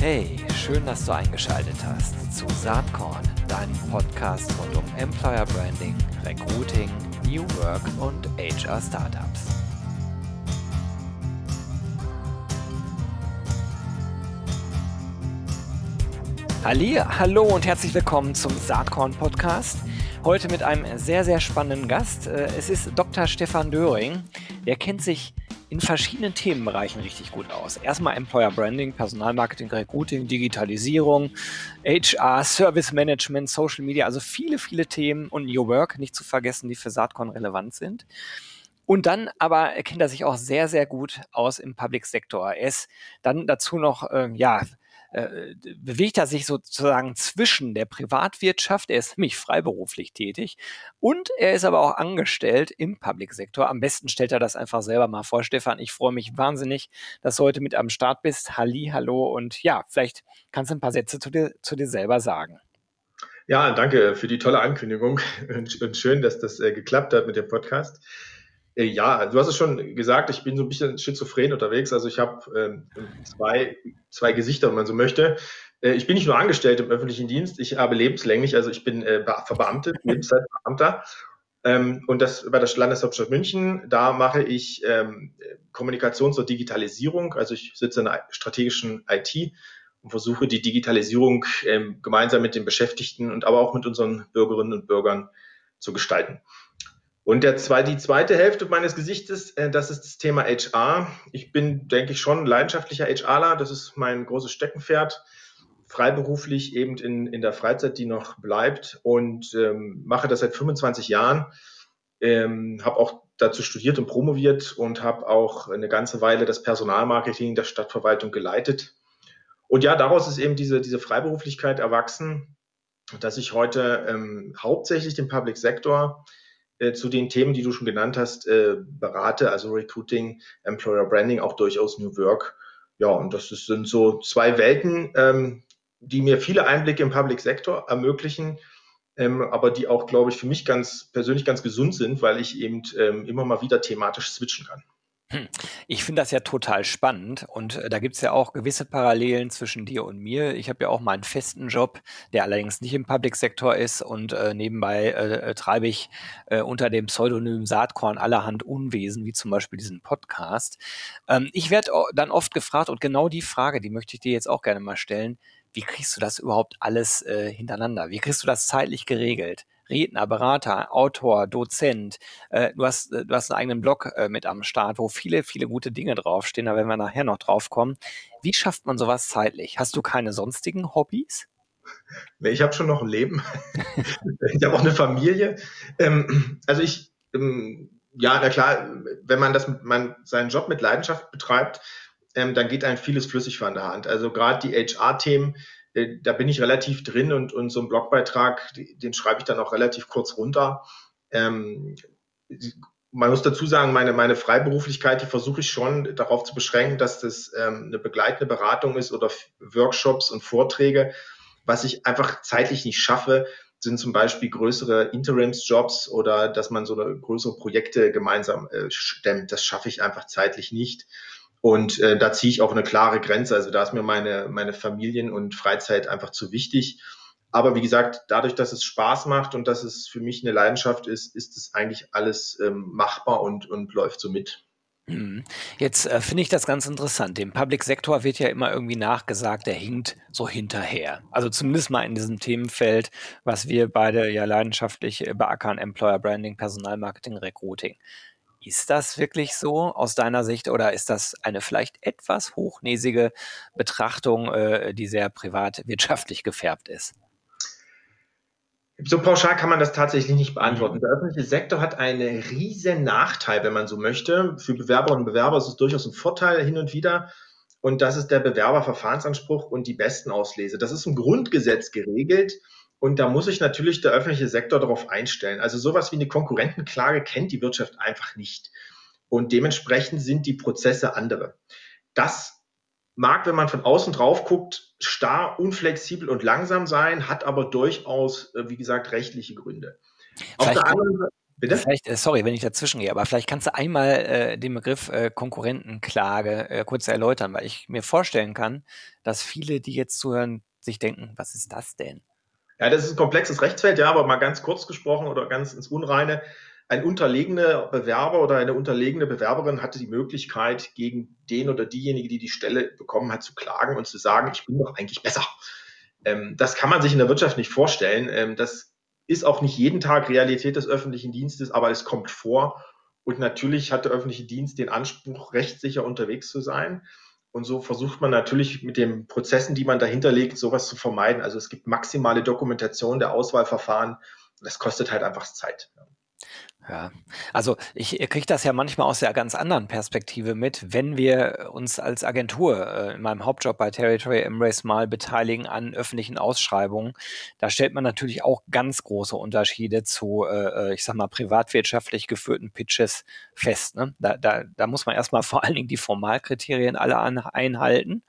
Hey, schön, dass du eingeschaltet hast zu Saatkorn, deinem Podcast rund um Employer Branding, Recruiting, New Work und HR Startups. Halli, hallo und herzlich willkommen zum Saatkorn Podcast. Heute mit einem sehr, sehr spannenden Gast. Äh, es ist Dr. Stefan Döring. Der kennt sich in verschiedenen Themenbereichen richtig gut aus. Erstmal Employer Branding, Personalmarketing, Recruiting, Digitalisierung, HR, Service Management, Social Media, also viele, viele Themen und New Work, nicht zu vergessen, die für Saatkorn relevant sind. Und dann aber kennt er sich auch sehr, sehr gut aus im Public Sector. Er ist dann dazu noch, äh, ja, äh, bewegt er sich sozusagen zwischen der Privatwirtschaft, er ist nämlich freiberuflich tätig und er ist aber auch angestellt im Public-Sektor. Am besten stellt er das einfach selber mal vor. Stefan, ich freue mich wahnsinnig, dass du heute mit am Start bist. Halli, hallo und ja, vielleicht kannst du ein paar Sätze zu dir, zu dir selber sagen. Ja, danke für die tolle Ankündigung und schön, dass das äh, geklappt hat mit dem Podcast. Äh, ja, du hast es schon gesagt, ich bin so ein bisschen schizophren unterwegs. Also ich habe äh, zwei, zwei Gesichter, wenn man so möchte. Äh, ich bin nicht nur angestellt im öffentlichen Dienst, ich habe lebenslänglich, also ich bin äh, verbeamtet, Lebenszeitbeamter. Ähm, und das bei der Landeshauptstadt München, da mache ich ähm, Kommunikation zur Digitalisierung. Also ich sitze in der strategischen IT und versuche die Digitalisierung ähm, gemeinsam mit den Beschäftigten und aber auch mit unseren Bürgerinnen und Bürgern zu gestalten. Und der zwei, die zweite Hälfte meines Gesichtes, äh, das ist das Thema HR. Ich bin, denke ich, schon leidenschaftlicher HRler. Das ist mein großes Steckenpferd. Freiberuflich eben in, in der Freizeit, die noch bleibt und ähm, mache das seit 25 Jahren. Ähm, habe auch dazu studiert und promoviert und habe auch eine ganze Weile das Personalmarketing der Stadtverwaltung geleitet. Und ja, daraus ist eben diese, diese Freiberuflichkeit erwachsen, dass ich heute ähm, hauptsächlich den Public Sector äh, zu den Themen, die du schon genannt hast, äh, berate, also Recruiting, Employer Branding, auch durchaus New Work. Ja, und das ist, sind so zwei Welten, ähm, die mir viele Einblicke im Public Sector ermöglichen, ähm, aber die auch, glaube ich, für mich ganz persönlich ganz gesund sind, weil ich eben ähm, immer mal wieder thematisch switchen kann. Ich finde das ja total spannend und äh, da gibt es ja auch gewisse Parallelen zwischen dir und mir. Ich habe ja auch meinen festen Job, der allerdings nicht im Public-Sektor ist und äh, nebenbei äh, äh, treibe ich äh, unter dem Pseudonym Saatkorn allerhand Unwesen, wie zum Beispiel diesen Podcast. Ähm, ich werde dann oft gefragt und genau die Frage, die möchte ich dir jetzt auch gerne mal stellen. Wie kriegst du das überhaupt alles äh, hintereinander? Wie kriegst du das zeitlich geregelt? Redner, Berater, Autor, Dozent. Äh, du, hast, äh, du hast einen eigenen Blog äh, mit am Start, wo viele, viele gute Dinge draufstehen. Da werden wir nachher noch drauf kommen. Wie schafft man sowas zeitlich? Hast du keine sonstigen Hobbys? Nee, ich habe schon noch ein Leben. ich habe auch eine Familie. Ähm, also ich, ähm, ja, na klar, wenn man das, man seinen Job mit Leidenschaft betreibt, ähm, dann geht einem vieles flüssig von der Hand. Also gerade die HR-Themen, da bin ich relativ drin und, und so ein Blogbeitrag, den schreibe ich dann auch relativ kurz runter. Ähm, man muss dazu sagen, meine, meine Freiberuflichkeit, die versuche ich schon darauf zu beschränken, dass das ähm, eine begleitende Beratung ist oder Workshops und Vorträge. Was ich einfach zeitlich nicht schaffe, sind zum Beispiel größere Interimsjobs oder dass man so eine größere Projekte gemeinsam äh, stemmt. Das schaffe ich einfach zeitlich nicht. Und äh, da ziehe ich auch eine klare Grenze. Also da ist mir meine, meine Familien- und Freizeit einfach zu wichtig. Aber wie gesagt, dadurch, dass es Spaß macht und dass es für mich eine Leidenschaft ist, ist es eigentlich alles ähm, machbar und, und läuft so mit. Mhm. Jetzt äh, finde ich das ganz interessant. Dem Public Sektor wird ja immer irgendwie nachgesagt, der hinkt so hinterher. Also zumindest mal in diesem Themenfeld, was wir beide ja leidenschaftlich äh, beackern, Employer Branding, Personalmarketing, Recruiting. Ist das wirklich so aus deiner Sicht oder ist das eine vielleicht etwas hochnäsige Betrachtung, äh, die sehr privatwirtschaftlich gefärbt ist? So pauschal kann man das tatsächlich nicht beantworten. Mhm. Der öffentliche Sektor hat einen riesen Nachteil, wenn man so möchte. Für Bewerberinnen und Bewerber ist es durchaus ein Vorteil hin und wieder. Und das ist der Bewerberverfahrensanspruch und die Bestenauslese. Das ist im Grundgesetz geregelt. Und da muss sich natürlich der öffentliche Sektor darauf einstellen. Also sowas wie eine Konkurrentenklage kennt die Wirtschaft einfach nicht. Und dementsprechend sind die Prozesse andere. Das mag, wenn man von außen drauf guckt, starr, unflexibel und langsam sein, hat aber durchaus, äh, wie gesagt, rechtliche Gründe. Auf der anderen Bitte? Vielleicht, äh, sorry, wenn ich dazwischen gehe, aber vielleicht kannst du einmal äh, den Begriff äh, Konkurrentenklage äh, kurz erläutern, weil ich mir vorstellen kann, dass viele, die jetzt zuhören, sich denken, was ist das denn? Ja, das ist ein komplexes Rechtsfeld, ja, aber mal ganz kurz gesprochen oder ganz ins Unreine. Ein unterlegener Bewerber oder eine unterlegene Bewerberin hatte die Möglichkeit, gegen den oder diejenige, die die Stelle bekommen hat, zu klagen und zu sagen, ich bin doch eigentlich besser. Ähm, das kann man sich in der Wirtschaft nicht vorstellen. Ähm, das ist auch nicht jeden Tag Realität des öffentlichen Dienstes, aber es kommt vor. Und natürlich hat der öffentliche Dienst den Anspruch, rechtssicher unterwegs zu sein. Und so versucht man natürlich mit den Prozessen, die man dahinter legt, sowas zu vermeiden. Also es gibt maximale Dokumentation der Auswahlverfahren. Das kostet halt einfach Zeit. Ja, also ich kriege das ja manchmal aus der ganz anderen Perspektive mit, wenn wir uns als Agentur äh, in meinem Hauptjob bei Territory Embrace mal beteiligen an öffentlichen Ausschreibungen. Da stellt man natürlich auch ganz große Unterschiede zu, äh, äh ich sag mal, privatwirtschaftlich geführten Pitches fest. Ne? Da, da, da muss man erstmal vor allen Dingen die Formalkriterien alle an, einhalten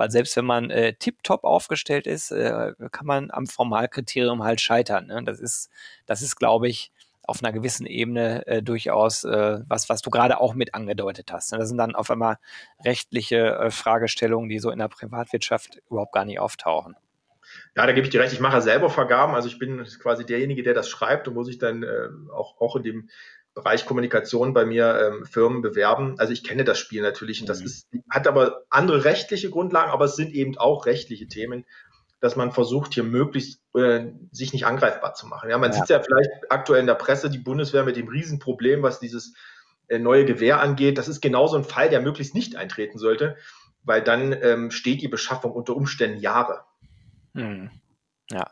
weil selbst wenn man äh, tiptop aufgestellt ist, äh, kann man am Formalkriterium halt scheitern. Ne? Das ist, das ist, glaube ich, auf einer gewissen Ebene äh, durchaus äh, was, was du gerade auch mit angedeutet hast. Ne? Das sind dann auf einmal rechtliche äh, Fragestellungen, die so in der Privatwirtschaft überhaupt gar nicht auftauchen. Ja, da gebe ich dir recht. Ich mache selber Vergaben. Also ich bin quasi derjenige, der das schreibt und muss sich dann äh, auch, auch in dem Bereich Kommunikation bei mir ähm, Firmen bewerben. Also ich kenne das Spiel natürlich und das mhm. ist, hat aber andere rechtliche Grundlagen, aber es sind eben auch rechtliche Themen dass man versucht, hier möglichst äh, sich nicht angreifbar zu machen. Ja, man ja. sieht ja vielleicht aktuell in der Presse die Bundeswehr mit dem Riesenproblem, was dieses äh, neue Gewehr angeht. Das ist genauso ein Fall, der möglichst nicht eintreten sollte, weil dann ähm, steht die Beschaffung unter Umständen Jahre. Hm. Ja.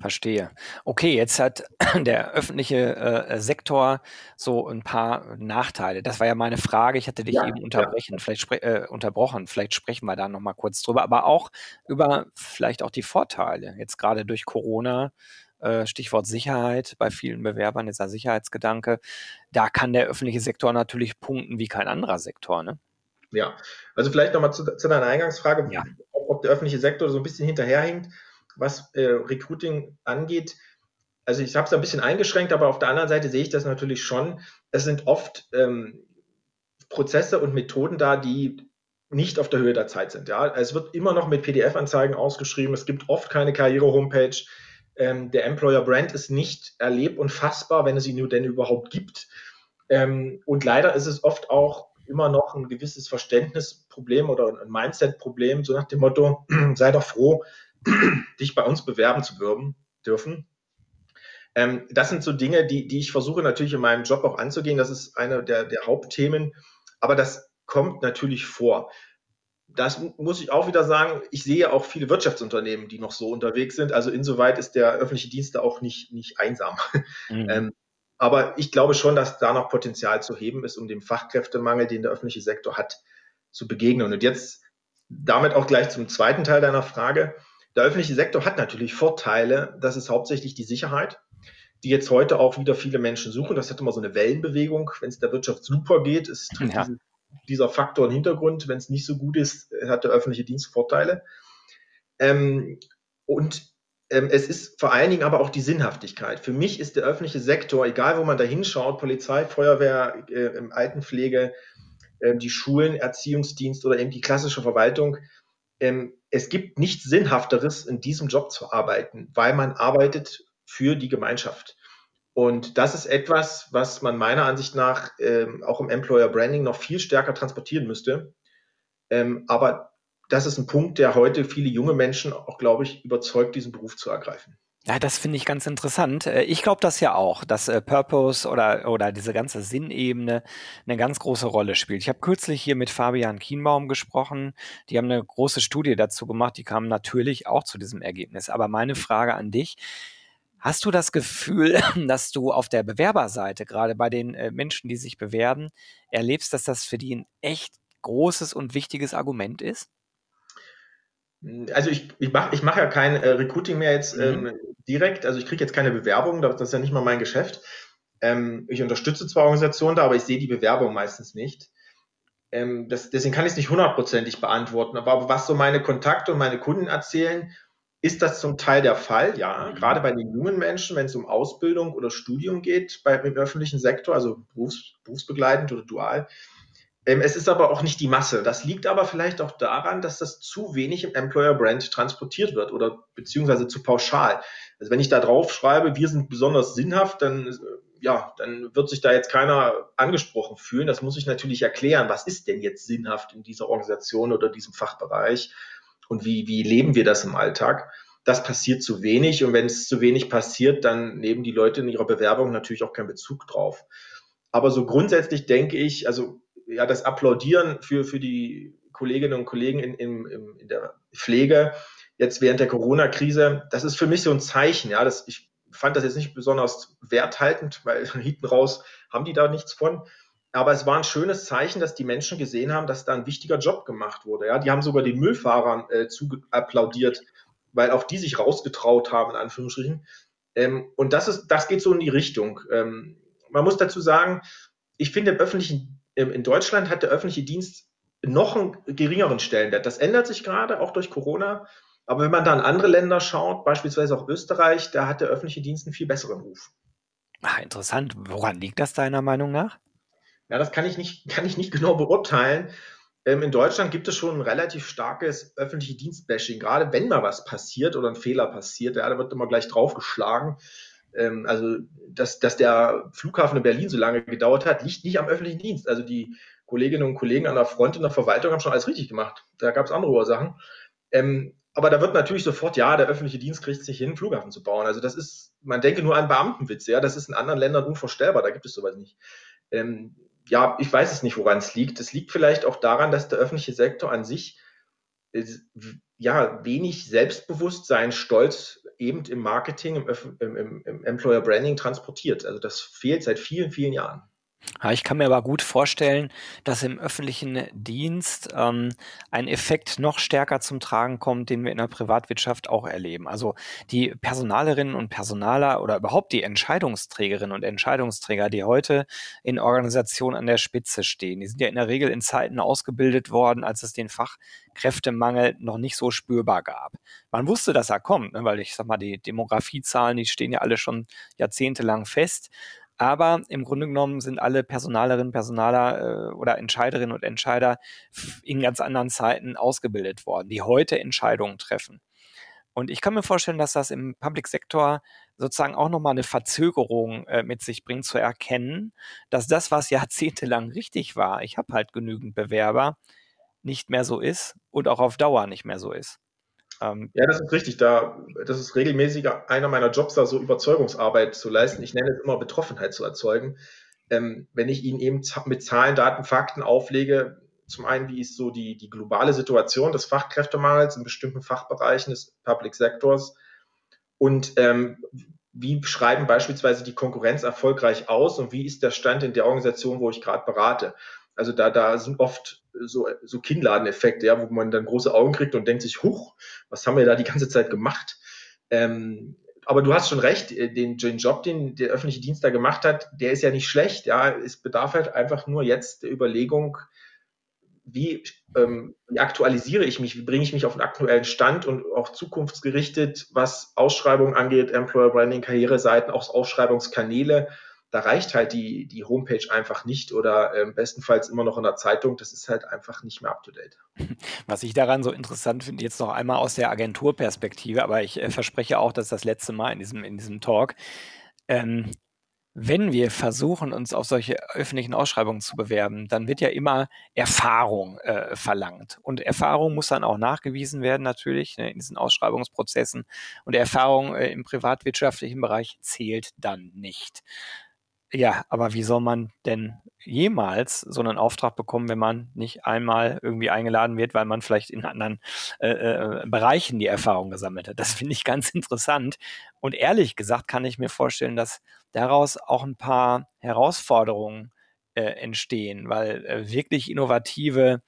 Verstehe. Okay, jetzt hat der öffentliche äh, Sektor so ein paar Nachteile. Das war ja meine Frage. Ich hatte dich ja, eben unterbrechen, ja. vielleicht äh, unterbrochen. Vielleicht sprechen wir da noch mal kurz drüber, aber auch über vielleicht auch die Vorteile. Jetzt gerade durch Corona, äh, Stichwort Sicherheit bei vielen Bewerbern, dieser Sicherheitsgedanke. Da kann der öffentliche Sektor natürlich punkten wie kein anderer Sektor. Ne? Ja, also vielleicht noch mal zu, zu deiner Eingangsfrage, ja. ob der öffentliche Sektor so ein bisschen hinterherhinkt was äh, Recruiting angeht, also ich habe es ein bisschen eingeschränkt, aber auf der anderen Seite sehe ich das natürlich schon. Es sind oft ähm, Prozesse und Methoden da, die nicht auf der Höhe der Zeit sind. Ja, es wird immer noch mit PDF-Anzeigen ausgeschrieben. Es gibt oft keine Karriere-Homepage. Ähm, der Employer-Brand ist nicht erlebt und fassbar, wenn es ihn nur denn überhaupt gibt. Ähm, und leider ist es oft auch immer noch ein gewisses Verständnisproblem oder ein Mindset-Problem, so nach dem Motto, sei doch froh, dich bei uns bewerben zu dürfen. Ähm, das sind so Dinge, die, die ich versuche natürlich in meinem Job auch anzugehen. Das ist eine der, der Hauptthemen. Aber das kommt natürlich vor. Das muss ich auch wieder sagen. Ich sehe auch viele Wirtschaftsunternehmen, die noch so unterwegs sind. Also insoweit ist der öffentliche Dienst da auch nicht, nicht einsam. Mhm. Ähm, aber ich glaube schon, dass da noch Potenzial zu heben ist, um dem Fachkräftemangel, den der öffentliche Sektor hat, zu begegnen. Und jetzt damit auch gleich zum zweiten Teil deiner Frage. Der öffentliche Sektor hat natürlich Vorteile. Das ist hauptsächlich die Sicherheit, die jetzt heute auch wieder viele Menschen suchen. Das hat immer so eine Wellenbewegung. Wenn es der Wirtschaft super geht, ist ja. diese, dieser Faktor im Hintergrund. Wenn es nicht so gut ist, hat der öffentliche Dienst Vorteile. Ähm, und ähm, es ist vor allen Dingen aber auch die Sinnhaftigkeit. Für mich ist der öffentliche Sektor, egal wo man da hinschaut, Polizei, Feuerwehr, äh, Altenpflege, äh, die Schulen, Erziehungsdienst oder eben die klassische Verwaltung, ähm, es gibt nichts Sinnhafteres, in diesem Job zu arbeiten, weil man arbeitet für die Gemeinschaft. Und das ist etwas, was man meiner Ansicht nach ähm, auch im Employer Branding noch viel stärker transportieren müsste. Ähm, aber das ist ein Punkt, der heute viele junge Menschen auch, glaube ich, überzeugt, diesen Beruf zu ergreifen. Ja, das finde ich ganz interessant. Äh, ich glaube das ja auch, dass äh, Purpose oder, oder diese ganze Sinnebene eine ganz große Rolle spielt. Ich habe kürzlich hier mit Fabian Kienbaum gesprochen. Die haben eine große Studie dazu gemacht. Die kamen natürlich auch zu diesem Ergebnis. Aber meine Frage an dich, hast du das Gefühl, dass du auf der Bewerberseite, gerade bei den äh, Menschen, die sich bewerben, erlebst, dass das für die ein echt großes und wichtiges Argument ist? Also ich, ich mache ich mach ja kein äh, Recruiting mehr jetzt mhm. ähm, direkt, also ich kriege jetzt keine Bewerbung, das ist ja nicht mal mein Geschäft. Ähm, ich unterstütze zwar Organisationen da, aber ich sehe die Bewerbung meistens nicht. Ähm, das, deswegen kann ich es nicht hundertprozentig beantworten. Aber, was so meine Kontakte und meine Kunden erzählen, ist das zum Teil der Fall, ja. Mhm. Gerade bei den jungen Menschen, wenn es um Ausbildung oder Studium geht, bei, im öffentlichen Sektor, also berufs, berufsbegleitend oder dual. Ähm, es ist aber auch nicht die Masse. Das liegt aber vielleicht auch daran, dass das zu wenig im Employer Brand transportiert wird oder beziehungsweise zu pauschal. Also wenn ich da drauf schreibe, wir sind besonders sinnhaft, dann ja, dann wird sich da jetzt keiner angesprochen fühlen. Das muss ich natürlich erklären. Was ist denn jetzt sinnhaft in dieser Organisation oder diesem Fachbereich? und wie, wie leben wir das im Alltag. Das passiert zu wenig und wenn es zu wenig passiert, dann nehmen die Leute in ihrer Bewerbung natürlich auch keinen Bezug drauf. Aber so grundsätzlich denke ich, also ja, das Applaudieren für, für die Kolleginnen und Kollegen in, in, in der Pflege jetzt während der Corona-Krise, das ist für mich so ein Zeichen. Ja, das, ich fand das jetzt nicht besonders werthaltend, weil hinten raus haben die da nichts von. Aber es war ein schönes Zeichen, dass die Menschen gesehen haben, dass da ein wichtiger Job gemacht wurde. Ja, die haben sogar den Müllfahrern äh, zu applaudiert, weil auch die sich rausgetraut haben, in Anführungsstrichen. Ähm, und das ist, das geht so in die Richtung. Ähm, man muss dazu sagen, ich finde im öffentlichen, in Deutschland hat der öffentliche Dienst noch einen geringeren Stellenwert. Das ändert sich gerade, auch durch Corona. Aber wenn man da in andere Länder schaut, beispielsweise auch Österreich, da hat der öffentliche Dienst einen viel besseren Ruf. Ach, interessant. Woran liegt das deiner Meinung nach? Ja, das kann ich nicht, kann ich nicht genau beurteilen. Ähm, in Deutschland gibt es schon ein relativ starkes öffentliche Dienstbashing, gerade wenn mal was passiert oder ein Fehler passiert, ja, da wird immer gleich draufgeschlagen. Ähm, also, dass, dass der Flughafen in Berlin so lange gedauert hat, liegt nicht am öffentlichen Dienst. Also die Kolleginnen und Kollegen an der Front in der Verwaltung haben schon alles richtig gemacht. Da gab es andere Ursachen. Ähm, aber da wird natürlich sofort, ja, der öffentliche Dienst kriegt es nicht hin, Flughafen zu bauen. Also das ist, man denke nur an Beamtenwitze, ja, das ist in anderen Ländern unvorstellbar, da gibt es sowas nicht. Ähm, ja, ich weiß es nicht, woran es liegt. Es liegt vielleicht auch daran, dass der öffentliche Sektor an sich ja wenig Selbstbewusstsein, Stolz eben im Marketing, im, im, im Employer Branding transportiert. Also das fehlt seit vielen, vielen Jahren. Ja, ich kann mir aber gut vorstellen, dass im öffentlichen Dienst ähm, ein Effekt noch stärker zum Tragen kommt, den wir in der Privatwirtschaft auch erleben. Also die Personalerinnen und Personaler oder überhaupt die Entscheidungsträgerinnen und Entscheidungsträger, die heute in Organisationen an der Spitze stehen, die sind ja in der Regel in Zeiten ausgebildet worden, als es den Fachkräftemangel noch nicht so spürbar gab. Man wusste, dass er kommt, ne, weil ich sag mal, die Demografiezahlen, die stehen ja alle schon jahrzehntelang fest. Aber im Grunde genommen sind alle Personalerinnen, Personaler äh, oder Entscheiderinnen und Entscheider in ganz anderen Zeiten ausgebildet worden, die heute Entscheidungen treffen. Und ich kann mir vorstellen, dass das im Public Sektor sozusagen auch nochmal eine Verzögerung äh, mit sich bringt, zu erkennen, dass das, was jahrzehntelang richtig war, ich habe halt genügend Bewerber, nicht mehr so ist und auch auf Dauer nicht mehr so ist. Ähm, ja, das ist richtig. Da, das ist regelmäßig einer meiner Jobs, da so Überzeugungsarbeit zu leisten. Ich nenne es immer Betroffenheit zu erzeugen. Ähm, wenn ich Ihnen eben mit Zahlen, Daten, Fakten auflege, zum einen, wie ist so die, die globale Situation des Fachkräftemangels in bestimmten Fachbereichen des Public Sectors und ähm, wie schreiben beispielsweise die Konkurrenz erfolgreich aus und wie ist der Stand in der Organisation, wo ich gerade berate. Also da, da sind oft so, so Kinnladeneffekte, ja, wo man dann große Augen kriegt und denkt sich, huch, was haben wir da die ganze Zeit gemacht? Ähm, aber du hast schon recht, äh, den, den Job, den der öffentliche Dienst da gemacht hat, der ist ja nicht schlecht. Ja, es bedarf halt einfach nur jetzt der Überlegung, wie, ähm, wie aktualisiere ich mich, wie bringe ich mich auf den aktuellen Stand und auch zukunftsgerichtet, was Ausschreibungen angeht, Employer Branding, Karriereseiten, auch Ausschreibungskanäle da reicht halt die, die Homepage einfach nicht oder äh, bestenfalls immer noch in der Zeitung. Das ist halt einfach nicht mehr up to date. Was ich daran so interessant finde, jetzt noch einmal aus der Agenturperspektive, aber ich äh, verspreche auch, dass das letzte Mal in diesem, in diesem Talk. Ähm, wenn wir versuchen, uns auf solche öffentlichen Ausschreibungen zu bewerben, dann wird ja immer Erfahrung äh, verlangt. Und Erfahrung muss dann auch nachgewiesen werden, natürlich, ne, in diesen Ausschreibungsprozessen. Und Erfahrung äh, im privatwirtschaftlichen Bereich zählt dann nicht. Ja, aber wie soll man denn jemals so einen Auftrag bekommen, wenn man nicht einmal irgendwie eingeladen wird, weil man vielleicht in anderen äh, äh, Bereichen die Erfahrung gesammelt hat? Das finde ich ganz interessant. Und ehrlich gesagt kann ich mir vorstellen, dass daraus auch ein paar Herausforderungen äh, entstehen, weil äh, wirklich innovative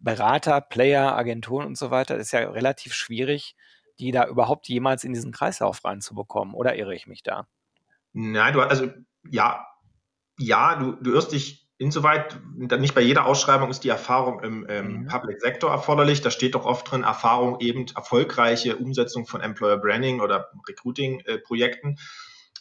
Berater, Player, Agenturen und so weiter ist ja relativ schwierig, die da überhaupt jemals in diesen Kreislauf reinzubekommen. Oder irre ich mich da? Nein, du, also ja, ja, du, du irrst dich insoweit, nicht bei jeder Ausschreibung ist die Erfahrung im ähm, mhm. Public Sector erforderlich. Da steht doch oft drin, Erfahrung eben erfolgreiche Umsetzung von Employer Branding oder Recruiting-Projekten. Äh,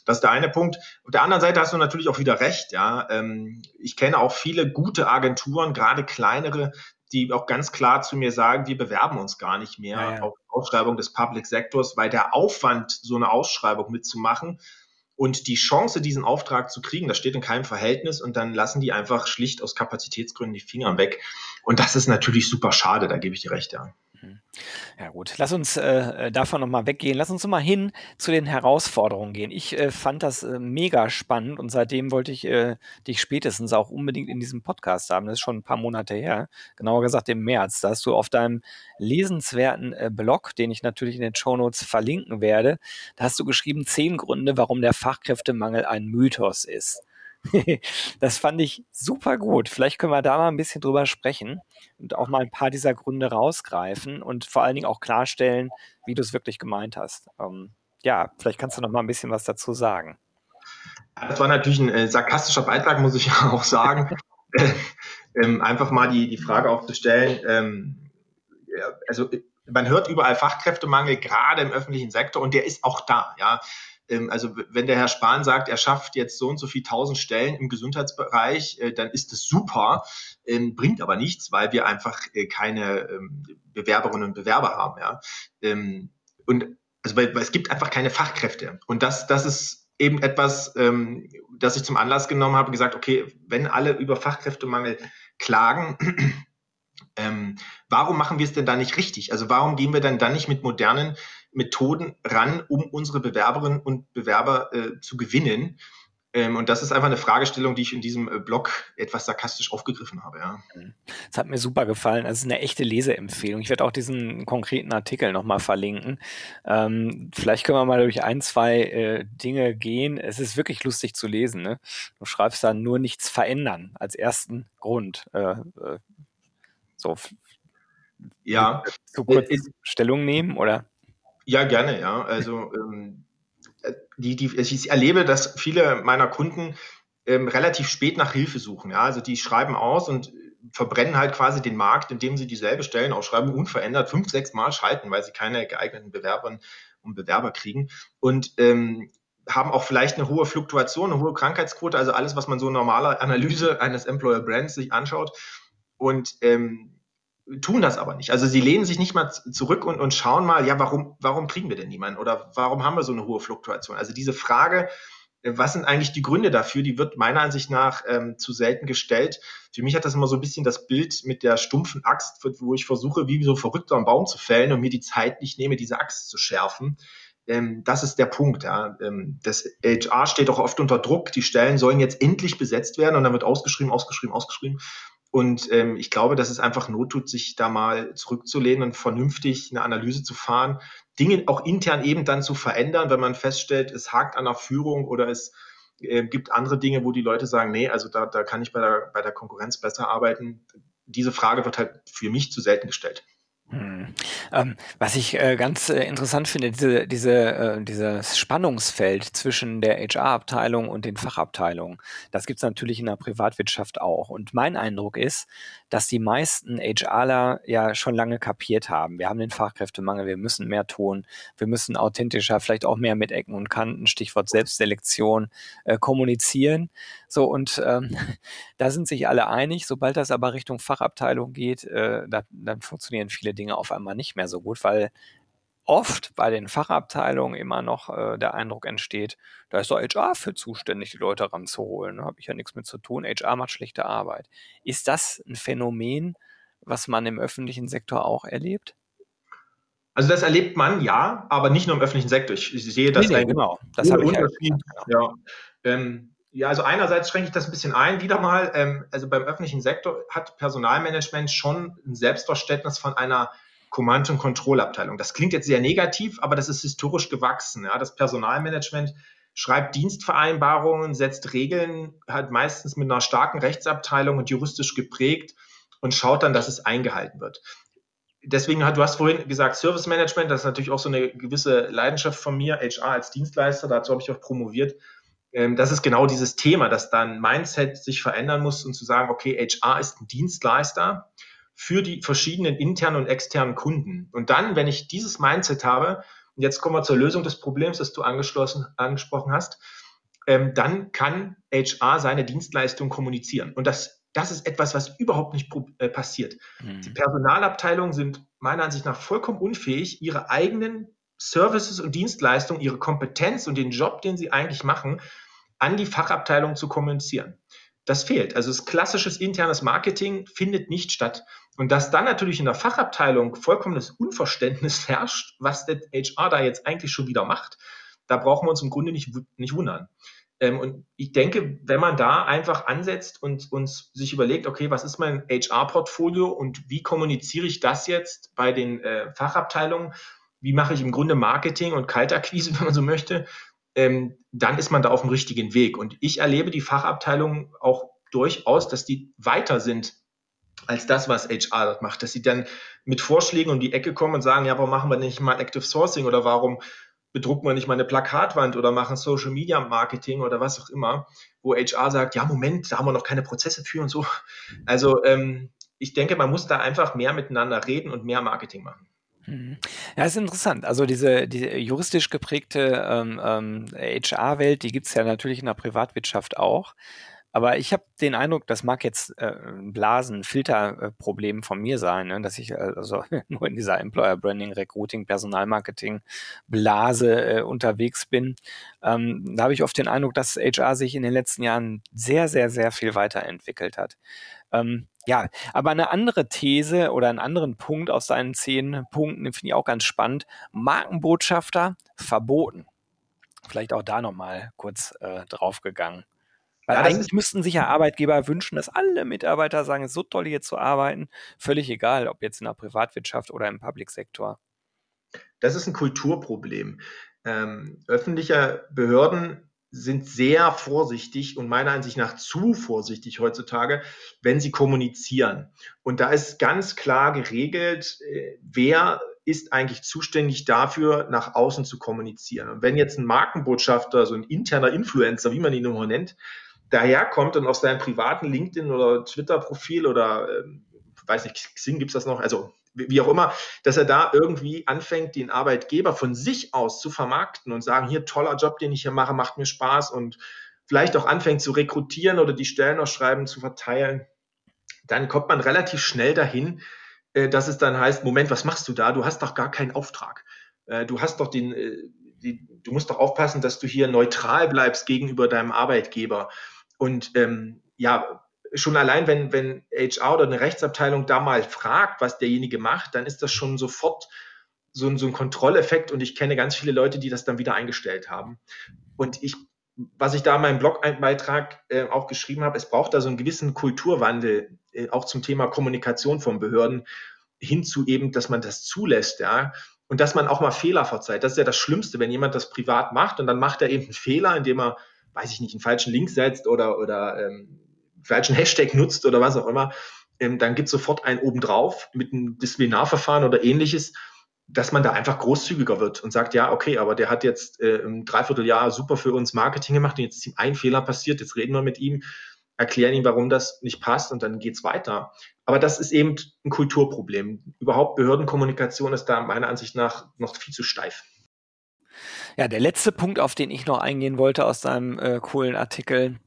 das ist der eine Punkt. Auf der anderen Seite hast du natürlich auch wieder recht. Ja, ähm, ich kenne auch viele gute Agenturen, gerade kleinere, die auch ganz klar zu mir sagen, wir bewerben uns gar nicht mehr ja, ja. auf Ausschreibung des Public Sectors, weil der Aufwand, so eine Ausschreibung mitzumachen und die Chance, diesen Auftrag zu kriegen, das steht in keinem Verhältnis und dann lassen die einfach schlicht aus Kapazitätsgründen die Finger weg. Und das ist natürlich super schade, da gebe ich dir recht, ja. Mhm. Ja gut, lass uns äh, davon nochmal weggehen. Lass uns nochmal hin zu den Herausforderungen gehen. Ich äh, fand das äh, mega spannend und seitdem wollte ich äh, dich spätestens auch unbedingt in diesem Podcast haben. Das ist schon ein paar Monate her, genauer gesagt im März. Da hast du auf deinem lesenswerten äh, Blog, den ich natürlich in den Shownotes verlinken werde, da hast du geschrieben, zehn Gründe, warum der Fachkräftemangel ein Mythos ist. das fand ich super gut. Vielleicht können wir da mal ein bisschen drüber sprechen und auch mal ein paar dieser Gründe rausgreifen und vor allen Dingen auch klarstellen, wie du es wirklich gemeint hast. Ähm, ja, vielleicht kannst du noch mal ein bisschen was dazu sagen. Das war natürlich ein äh, sarkastischer Beitrag, muss ich auch sagen. ähm, einfach mal die, die Frage aufzustellen. Ähm, ja, also man hört überall Fachkräftemangel, gerade im öffentlichen Sektor, und der ist auch da. Ja, also wenn der Herr Spahn sagt, er schafft jetzt so und so viel tausend Stellen im Gesundheitsbereich, äh, dann ist das super, ähm, bringt aber nichts, weil wir einfach äh, keine ähm, Bewerberinnen und Bewerber haben. Ja? Und also weil, weil es gibt einfach keine Fachkräfte. Und das, das ist eben etwas, das ich zum Anlass genommen habe, gesagt, okay, wenn alle über Fachkräftemangel klagen, ähm, warum machen wir es denn da nicht richtig? Also warum gehen wir dann dann nicht mit modernen Methoden ran, um unsere Bewerberinnen und Bewerber äh, zu gewinnen. Ähm, und das ist einfach eine Fragestellung, die ich in diesem äh, Blog etwas sarkastisch aufgegriffen habe. Ja. Mhm. Das hat mir super gefallen. Das ist eine echte Leseempfehlung. Ich werde auch diesen konkreten Artikel nochmal verlinken. Ähm, vielleicht können wir mal durch ein, zwei äh, Dinge gehen. Es ist wirklich lustig zu lesen. Ne? Du schreibst dann nur nichts verändern als ersten Grund. Äh, äh so. Ja. Zu kurz äh, Stellung nehmen, oder? Ja, gerne, ja. Also ähm, äh, die, die, ich erlebe, dass viele meiner Kunden ähm, relativ spät nach Hilfe suchen. Ja? Also die schreiben aus und verbrennen halt quasi den Markt, indem sie dieselbe Stellenausschreibung unverändert fünf, sechs Mal schalten, weil sie keine geeigneten Bewerberinnen und Bewerber kriegen. Und ähm, haben auch vielleicht eine hohe Fluktuation, eine hohe Krankheitsquote, also alles, was man so normaler Analyse eines Employer Brands sich anschaut. Und ähm, tun das aber nicht. Also sie lehnen sich nicht mal zurück und, und schauen mal, ja, warum, warum kriegen wir denn niemanden oder warum haben wir so eine hohe Fluktuation? Also diese Frage, äh, was sind eigentlich die Gründe dafür, die wird meiner Ansicht nach ähm, zu selten gestellt. Für mich hat das immer so ein bisschen das Bild mit der stumpfen Axt, wo ich versuche, wie so verrückter einen Baum zu fällen und mir die Zeit nicht nehme, diese Axt zu schärfen. Ähm, das ist der Punkt. Ja. Ähm, das HR steht auch oft unter Druck. Die Stellen sollen jetzt endlich besetzt werden und dann wird ausgeschrieben, ausgeschrieben, ausgeschrieben. Und ähm, ich glaube, dass es einfach Not tut, sich da mal zurückzulehnen und vernünftig eine Analyse zu fahren, Dinge auch intern eben dann zu verändern, wenn man feststellt, es hakt an der Führung oder es äh, gibt andere Dinge, wo die Leute sagen, nee, also da, da kann ich bei der, bei der Konkurrenz besser arbeiten. Diese Frage wird halt für mich zu selten gestellt. Hm. Ähm, was ich äh, ganz äh, interessant finde, diese, diese, äh, dieses Spannungsfeld zwischen der HR-Abteilung und den Fachabteilungen, das gibt es natürlich in der Privatwirtschaft auch. Und mein Eindruck ist, dass die meisten HRler ja schon lange kapiert haben. Wir haben den Fachkräftemangel, wir müssen mehr tun, wir müssen authentischer, vielleicht auch mehr mit Ecken und Kanten, Stichwort Selbstselektion, äh, kommunizieren. So, und ähm, da sind sich alle einig. Sobald das aber Richtung Fachabteilung geht, äh, da, dann funktionieren viele Dinge auf einmal nicht mehr so gut, weil oft bei den Fachabteilungen immer noch äh, der Eindruck entsteht, da ist doch HR für zuständig, die Leute ranzuholen. Da habe ich ja nichts mit zu tun. HR macht schlechte Arbeit. Ist das ein Phänomen, was man im öffentlichen Sektor auch erlebt? Also das erlebt man ja, aber nicht nur im öffentlichen Sektor. Ich, ich sehe das nee, nee, genau. Das habe ich ja, genau. ja. Ähm, ja, also einerseits schränke ich das ein bisschen ein, wieder mal. Ähm, also beim öffentlichen Sektor hat Personalmanagement schon ein Selbstverständnis von einer Command- und Kontrollabteilung. Das klingt jetzt sehr negativ, aber das ist historisch gewachsen. Ja. Das Personalmanagement schreibt Dienstvereinbarungen, setzt Regeln, hat meistens mit einer starken Rechtsabteilung und juristisch geprägt und schaut dann, dass es eingehalten wird. Deswegen, du hast vorhin gesagt, Service Management, das ist natürlich auch so eine gewisse Leidenschaft von mir, HR als Dienstleister, dazu habe ich auch promoviert ähm, das ist genau dieses Thema, dass dann Mindset sich verändern muss und zu sagen, okay, HR ist ein Dienstleister für die verschiedenen internen und externen Kunden. Und dann, wenn ich dieses Mindset habe, und jetzt kommen wir zur Lösung des Problems, das du angeschlossen, angesprochen hast, ähm, dann kann HR seine Dienstleistung kommunizieren. Und das, das ist etwas, was überhaupt nicht äh, passiert. Mhm. Die Personalabteilungen sind meiner Ansicht nach vollkommen unfähig, ihre eigenen Services und Dienstleistungen, ihre Kompetenz und den Job, den sie eigentlich machen, an die Fachabteilung zu kommunizieren. Das fehlt. Also das klassisches internes Marketing findet nicht statt. Und dass dann natürlich in der Fachabteilung vollkommenes Unverständnis herrscht, was der HR da jetzt eigentlich schon wieder macht, da brauchen wir uns im Grunde nicht, nicht wundern. Ähm, und ich denke, wenn man da einfach ansetzt und uns sich überlegt, okay, was ist mein HR-Portfolio und wie kommuniziere ich das jetzt bei den äh, Fachabteilungen, wie mache ich im Grunde Marketing und Kaltakquise, wenn man so möchte, ähm, dann ist man da auf dem richtigen Weg. Und ich erlebe die Fachabteilungen auch durchaus, dass die weiter sind als das, was HR macht, dass sie dann mit Vorschlägen um die Ecke kommen und sagen, ja, warum machen wir nicht mal Active Sourcing oder warum bedrucken wir nicht mal eine Plakatwand oder machen Social Media Marketing oder was auch immer, wo HR sagt, ja, Moment, da haben wir noch keine Prozesse für und so. Also ähm, ich denke, man muss da einfach mehr miteinander reden und mehr Marketing machen. Mhm. Ja, ist interessant. Also diese, diese juristisch geprägte ähm, ähm, HR-Welt, die gibt es ja natürlich in der Privatwirtschaft auch. Aber ich habe den Eindruck, das mag jetzt äh, ein Blasen, Filterproblem von mir sein, ne? dass ich äh, also nur in dieser Employer Branding, Recruiting, Personalmarketing Blase äh, unterwegs bin. Ähm, da habe ich oft den Eindruck, dass HR sich in den letzten Jahren sehr, sehr, sehr viel weiterentwickelt hat. Ähm, ja, aber eine andere These oder einen anderen Punkt aus seinen zehn Punkten, finde ich auch ganz spannend. Markenbotschafter verboten. Vielleicht auch da nochmal kurz äh, draufgegangen. Weil ja, eigentlich müssten sich ja Arbeitgeber wünschen, dass alle Mitarbeiter sagen, es ist so toll hier zu arbeiten. Völlig egal, ob jetzt in der Privatwirtschaft oder im Public-Sektor. Das ist ein Kulturproblem. Ähm, öffentliche Behörden sind sehr vorsichtig und meiner Ansicht nach zu vorsichtig heutzutage, wenn sie kommunizieren. Und da ist ganz klar geregelt, äh, wer ist eigentlich zuständig dafür, nach außen zu kommunizieren. Und wenn jetzt ein Markenbotschafter, so ein interner Influencer, wie man ihn immer nennt, daherkommt und auf seinem privaten LinkedIn oder Twitter-Profil oder ähm, weiß nicht, Xing gibt es das noch, also wie auch immer, dass er da irgendwie anfängt, den Arbeitgeber von sich aus zu vermarkten und sagen, hier toller Job, den ich hier mache, macht mir Spaß und vielleicht auch anfängt zu rekrutieren oder die Stellenausschreiben zu verteilen, dann kommt man relativ schnell dahin, äh, dass es dann heißt, Moment, was machst du da? Du hast doch gar keinen Auftrag. Äh, du hast doch den, äh, du musst doch aufpassen, dass du hier neutral bleibst gegenüber deinem Arbeitgeber. Und ähm, ja, schon allein, wenn, wenn HR oder eine Rechtsabteilung da mal fragt, was derjenige macht, dann ist das schon sofort so ein, so ein Kontrolleffekt und ich kenne ganz viele Leute, die das dann wieder eingestellt haben. Und ich, was ich da in meinem Blogbeitrag äh, auch geschrieben habe, es braucht da so einen gewissen Kulturwandel, äh, auch zum Thema Kommunikation von Behörden, hinzu eben, dass man das zulässt, ja. Und dass man auch mal Fehler verzeiht. Das ist ja das Schlimmste, wenn jemand das privat macht und dann macht er eben einen Fehler, indem er weiß ich nicht, einen falschen Link setzt oder, oder ähm, falschen Hashtag nutzt oder was auch immer, ähm, dann gibt es sofort einen obendrauf mit einem Disziplinarverfahren oder ähnliches, dass man da einfach großzügiger wird und sagt, ja, okay, aber der hat jetzt äh, im Dreivierteljahr super für uns Marketing gemacht und jetzt ist ihm ein Fehler passiert, jetzt reden wir mit ihm, erklären ihm, warum das nicht passt und dann geht es weiter. Aber das ist eben ein Kulturproblem. Überhaupt Behördenkommunikation ist da meiner Ansicht nach noch viel zu steif. Ja, der letzte Punkt, auf den ich noch eingehen wollte aus deinem äh, coolen Artikel,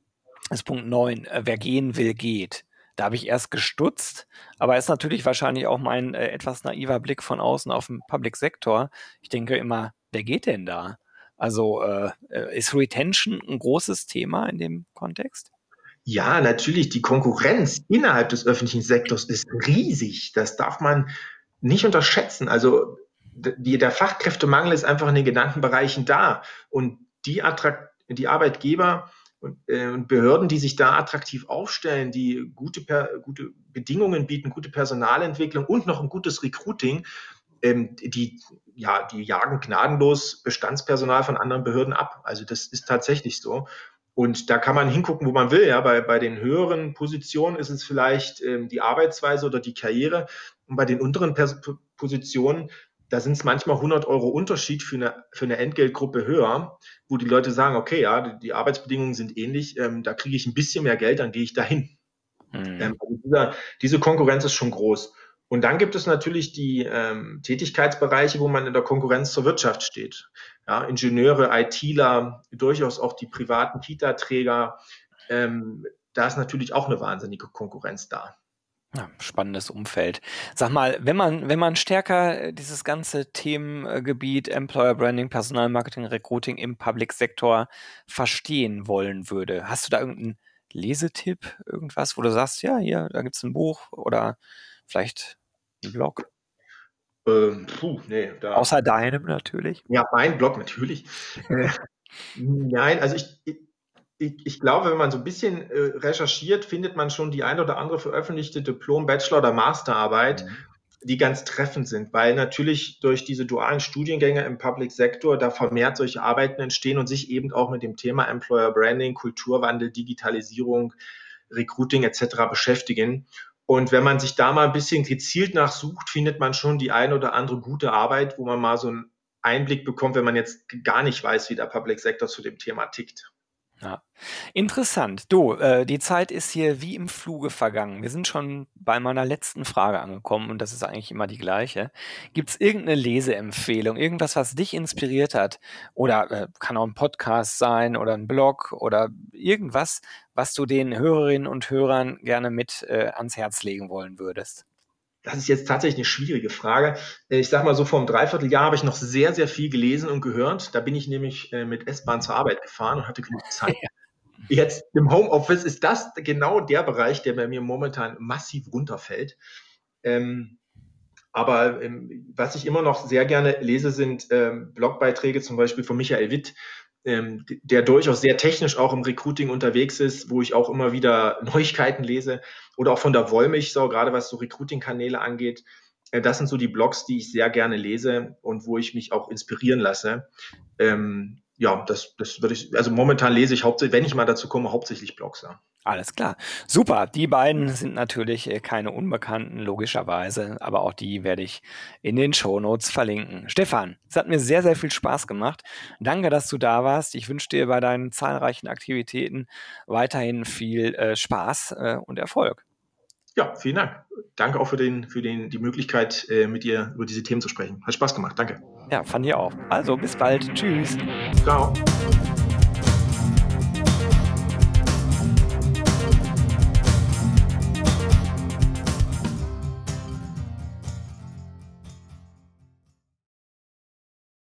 ist Punkt 9. Äh, wer gehen will, geht. Da habe ich erst gestutzt, aber ist natürlich wahrscheinlich auch mein äh, etwas naiver Blick von außen auf den Public Sektor. Ich denke immer, wer geht denn da? Also äh, äh, ist Retention ein großes Thema in dem Kontext? Ja, natürlich. Die Konkurrenz innerhalb des öffentlichen Sektors ist riesig. Das darf man nicht unterschätzen. Also die, der Fachkräftemangel ist einfach in den genannten Bereichen da. Und die, Attrakt, die Arbeitgeber und, äh, und, Behörden, die sich da attraktiv aufstellen, die gute, per, gute Bedingungen bieten, gute Personalentwicklung und noch ein gutes Recruiting, ähm, die, ja, die jagen gnadenlos Bestandspersonal von anderen Behörden ab. Also das ist tatsächlich so. Und da kann man hingucken, wo man will. Ja, bei, bei den höheren Positionen ist es vielleicht ähm, die Arbeitsweise oder die Karriere. Und bei den unteren Pers Positionen da sind es manchmal 100 Euro Unterschied für eine, für eine Entgeltgruppe höher, wo die Leute sagen, okay, ja, die, die Arbeitsbedingungen sind ähnlich, ähm, da kriege ich ein bisschen mehr Geld, dann gehe ich dahin. Mhm. Ähm, also dieser, diese Konkurrenz ist schon groß. Und dann gibt es natürlich die ähm, Tätigkeitsbereiche, wo man in der Konkurrenz zur Wirtschaft steht. Ja, Ingenieure, ITler, durchaus auch die privaten Kita-Träger. Ähm, da ist natürlich auch eine wahnsinnige Konkurrenz da. Ja, spannendes Umfeld. Sag mal, wenn man, wenn man stärker äh, dieses ganze Themengebiet Employer Branding, Personalmarketing, Recruiting im Public Sektor verstehen wollen würde, hast du da irgendeinen Lesetipp, irgendwas, wo du sagst, ja, hier, da gibt es ein Buch oder vielleicht ein Blog? Ähm, puh, nee, da, Außer deinem natürlich. Ja, mein Blog natürlich. Äh, nein, also ich, ich, ich, glaube, wenn man so ein bisschen äh, recherchiert, findet man schon die ein oder andere veröffentlichte Diplom-, Bachelor- oder Masterarbeit, mhm. die ganz treffend sind, weil natürlich durch diese dualen Studiengänge im Public Sector da vermehrt solche Arbeiten entstehen und sich eben auch mit dem Thema Employer Branding, Kulturwandel, Digitalisierung, Recruiting etc. beschäftigen. Und wenn man sich da mal ein bisschen gezielt nachsucht, findet man schon die ein oder andere gute Arbeit, wo man mal so einen Einblick bekommt, wenn man jetzt gar nicht weiß, wie der Public Sector zu dem Thema tickt. Ja. Interessant. Du, äh, die Zeit ist hier wie im Fluge vergangen. Wir sind schon bei meiner letzten Frage angekommen und das ist eigentlich immer die gleiche. Gibt es irgendeine Leseempfehlung, irgendwas, was dich inspiriert hat? Oder äh, kann auch ein Podcast sein oder ein Blog oder irgendwas, was du den Hörerinnen und Hörern gerne mit äh, ans Herz legen wollen würdest? Das ist jetzt tatsächlich eine schwierige Frage. Ich sage mal so, vor einem Dreivierteljahr habe ich noch sehr, sehr viel gelesen und gehört. Da bin ich nämlich äh, mit S-Bahn zur Arbeit gefahren und hatte genug Zeit. Jetzt im Homeoffice ist das genau der Bereich, der bei mir momentan massiv runterfällt. Ähm, aber ähm, was ich immer noch sehr gerne lese, sind ähm, Blogbeiträge, zum Beispiel von Michael Witt, ähm, der durchaus sehr technisch auch im Recruiting unterwegs ist, wo ich auch immer wieder Neuigkeiten lese oder auch von der Wollmilchsau, gerade was so Recruiting-Kanäle angeht. Äh, das sind so die Blogs, die ich sehr gerne lese und wo ich mich auch inspirieren lasse. Ähm, ja, das, das würde ich, also momentan lese ich hauptsächlich, wenn ich mal dazu komme, hauptsächlich Blogs. Ja. Alles klar. Super. Die beiden sind natürlich äh, keine Unbekannten, logischerweise, aber auch die werde ich in den Show Notes verlinken. Stefan, es hat mir sehr, sehr viel Spaß gemacht. Danke, dass du da warst. Ich wünsche dir bei deinen zahlreichen Aktivitäten weiterhin viel äh, Spaß äh, und Erfolg. Ja, vielen Dank. Danke auch für, den, für den, die Möglichkeit, äh, mit dir über diese Themen zu sprechen. Hat Spaß gemacht. Danke. Ja, fand ich auch. Also, bis bald. Tschüss. Ciao.